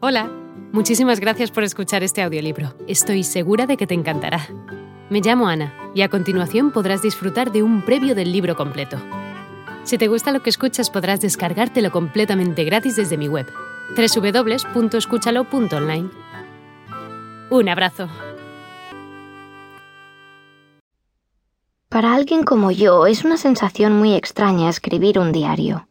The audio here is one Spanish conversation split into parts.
Hola, muchísimas gracias por escuchar este audiolibro. Estoy segura de que te encantará. Me llamo Ana y a continuación podrás disfrutar de un previo del libro completo. Si te gusta lo que escuchas podrás descargártelo completamente gratis desde mi web, www.escúchalo.online. Un abrazo. Para alguien como yo es una sensación muy extraña escribir un diario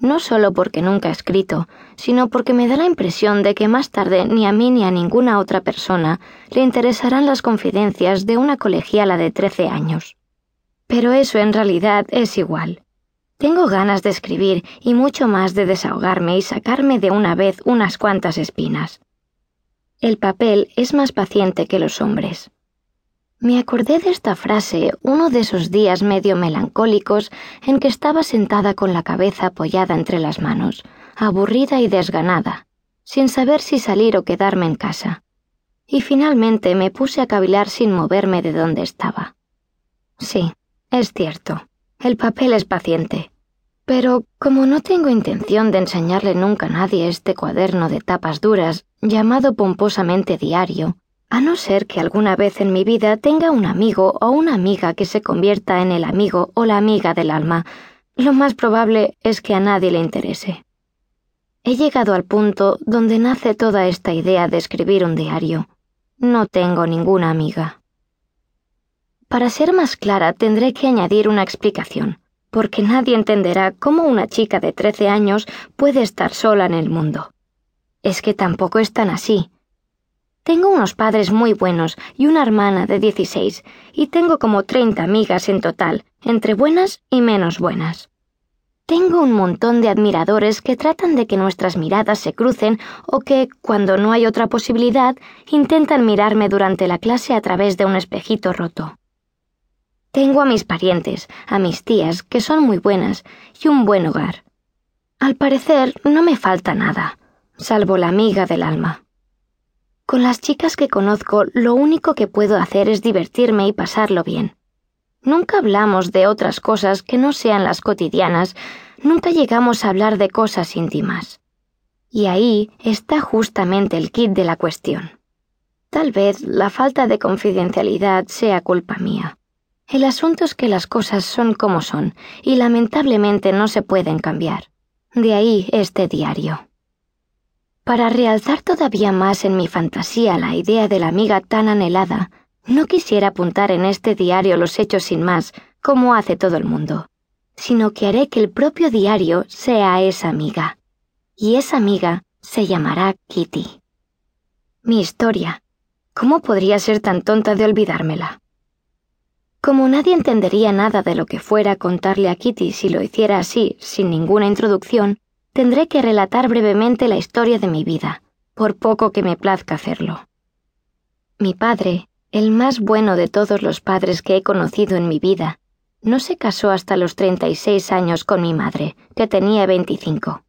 no solo porque nunca he escrito, sino porque me da la impresión de que más tarde ni a mí ni a ninguna otra persona le interesarán las confidencias de una colegiala de 13 años. Pero eso en realidad es igual. Tengo ganas de escribir y mucho más de desahogarme y sacarme de una vez unas cuantas espinas. El papel es más paciente que los hombres. Me acordé de esta frase uno de esos días medio melancólicos en que estaba sentada con la cabeza apoyada entre las manos, aburrida y desganada, sin saber si salir o quedarme en casa. Y finalmente me puse a cavilar sin moverme de donde estaba. Sí, es cierto, el papel es paciente. Pero como no tengo intención de enseñarle nunca a nadie este cuaderno de tapas duras, llamado pomposamente diario, a no ser que alguna vez en mi vida tenga un amigo o una amiga que se convierta en el amigo o la amiga del alma, lo más probable es que a nadie le interese. He llegado al punto donde nace toda esta idea de escribir un diario. No tengo ninguna amiga. Para ser más clara tendré que añadir una explicación, porque nadie entenderá cómo una chica de 13 años puede estar sola en el mundo. Es que tampoco es tan así. Tengo unos padres muy buenos y una hermana de 16, y tengo como 30 amigas en total, entre buenas y menos buenas. Tengo un montón de admiradores que tratan de que nuestras miradas se crucen o que, cuando no hay otra posibilidad, intentan mirarme durante la clase a través de un espejito roto. Tengo a mis parientes, a mis tías, que son muy buenas, y un buen hogar. Al parecer, no me falta nada, salvo la amiga del alma. Con las chicas que conozco lo único que puedo hacer es divertirme y pasarlo bien. Nunca hablamos de otras cosas que no sean las cotidianas, nunca llegamos a hablar de cosas íntimas. Y ahí está justamente el kit de la cuestión. Tal vez la falta de confidencialidad sea culpa mía. El asunto es que las cosas son como son, y lamentablemente no se pueden cambiar. De ahí este diario. Para realzar todavía más en mi fantasía la idea de la amiga tan anhelada, no quisiera apuntar en este diario los hechos sin más, como hace todo el mundo, sino que haré que el propio diario sea esa amiga. Y esa amiga se llamará Kitty. Mi historia. ¿Cómo podría ser tan tonta de olvidármela? Como nadie entendería nada de lo que fuera contarle a Kitty si lo hiciera así, sin ninguna introducción, tendré que relatar brevemente la historia de mi vida, por poco que me plazca hacerlo. Mi padre, el más bueno de todos los padres que he conocido en mi vida, no se casó hasta los 36 años con mi madre, que tenía 25.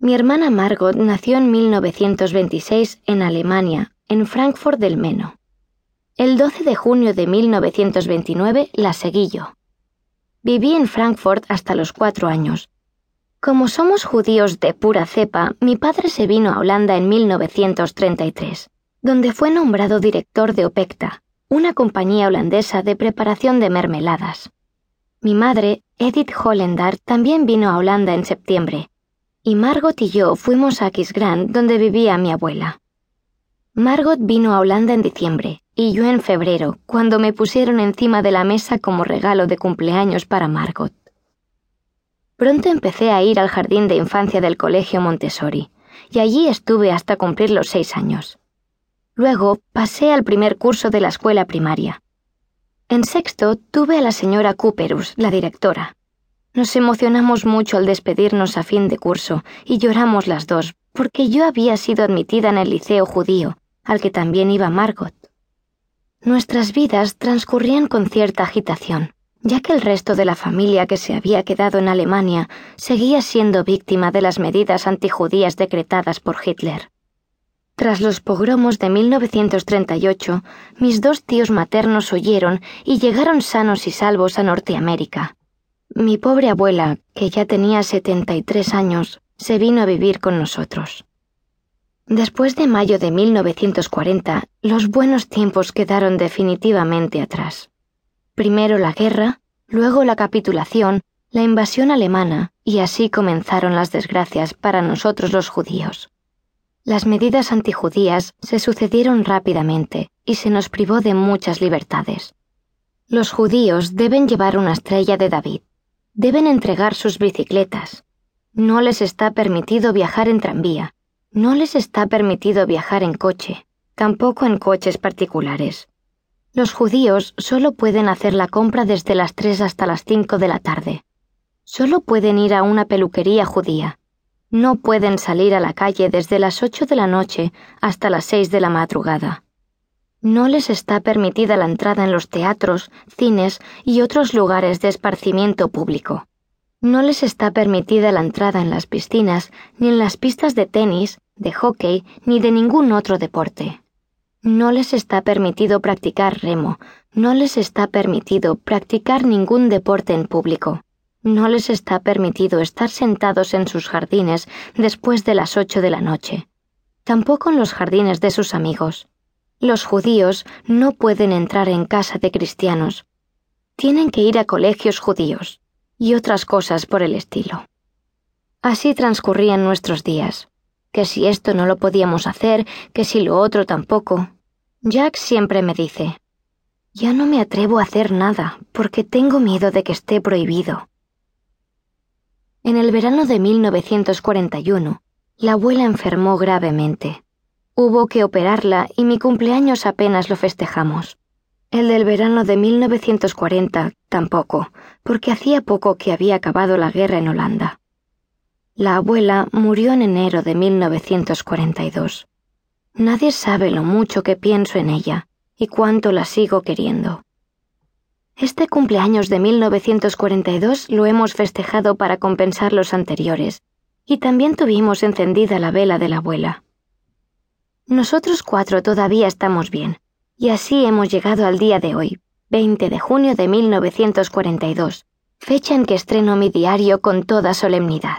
Mi hermana Margot nació en 1926 en Alemania, en Frankfurt del Meno. El 12 de junio de 1929 la seguí yo. Viví en Frankfurt hasta los cuatro años, como somos judíos de pura cepa, mi padre se vino a Holanda en 1933, donde fue nombrado director de Opecta, una compañía holandesa de preparación de mermeladas. Mi madre, Edith Hollendar, también vino a Holanda en septiembre, y Margot y yo fuimos a Kisgrand, donde vivía mi abuela. Margot vino a Holanda en diciembre, y yo en febrero, cuando me pusieron encima de la mesa como regalo de cumpleaños para Margot. Pronto empecé a ir al jardín de infancia del Colegio Montessori, y allí estuve hasta cumplir los seis años. Luego pasé al primer curso de la escuela primaria. En sexto tuve a la señora Cooperus, la directora. Nos emocionamos mucho al despedirnos a fin de curso y lloramos las dos, porque yo había sido admitida en el liceo judío, al que también iba Margot. Nuestras vidas transcurrían con cierta agitación ya que el resto de la familia que se había quedado en Alemania seguía siendo víctima de las medidas antijudías decretadas por Hitler. Tras los pogromos de 1938, mis dos tíos maternos huyeron y llegaron sanos y salvos a Norteamérica. Mi pobre abuela, que ya tenía 73 años, se vino a vivir con nosotros. Después de mayo de 1940, los buenos tiempos quedaron definitivamente atrás. Primero la guerra, luego la capitulación, la invasión alemana, y así comenzaron las desgracias para nosotros los judíos. Las medidas antijudías se sucedieron rápidamente y se nos privó de muchas libertades. Los judíos deben llevar una estrella de David, deben entregar sus bicicletas, no les está permitido viajar en tranvía, no les está permitido viajar en coche, tampoco en coches particulares. Los judíos solo pueden hacer la compra desde las 3 hasta las 5 de la tarde. Solo pueden ir a una peluquería judía. No pueden salir a la calle desde las 8 de la noche hasta las 6 de la madrugada. No les está permitida la entrada en los teatros, cines y otros lugares de esparcimiento público. No les está permitida la entrada en las piscinas, ni en las pistas de tenis, de hockey, ni de ningún otro deporte. No les está permitido practicar remo, no les está permitido practicar ningún deporte en público. No les está permitido estar sentados en sus jardines después de las ocho de la noche. Tampoco en los jardines de sus amigos. Los judíos no pueden entrar en casa de cristianos. Tienen que ir a colegios judíos y otras cosas por el estilo. Así transcurrían nuestros días, que si esto no lo podíamos hacer, que si lo otro tampoco. Jack siempre me dice, ya no me atrevo a hacer nada, porque tengo miedo de que esté prohibido. En el verano de 1941, la abuela enfermó gravemente. Hubo que operarla y mi cumpleaños apenas lo festejamos. El del verano de 1940 tampoco, porque hacía poco que había acabado la guerra en Holanda. La abuela murió en enero de 1942. Nadie sabe lo mucho que pienso en ella y cuánto la sigo queriendo. Este cumpleaños de 1942 lo hemos festejado para compensar los anteriores, y también tuvimos encendida la vela de la abuela. Nosotros cuatro todavía estamos bien, y así hemos llegado al día de hoy, 20 de junio de 1942, fecha en que estreno mi diario con toda solemnidad.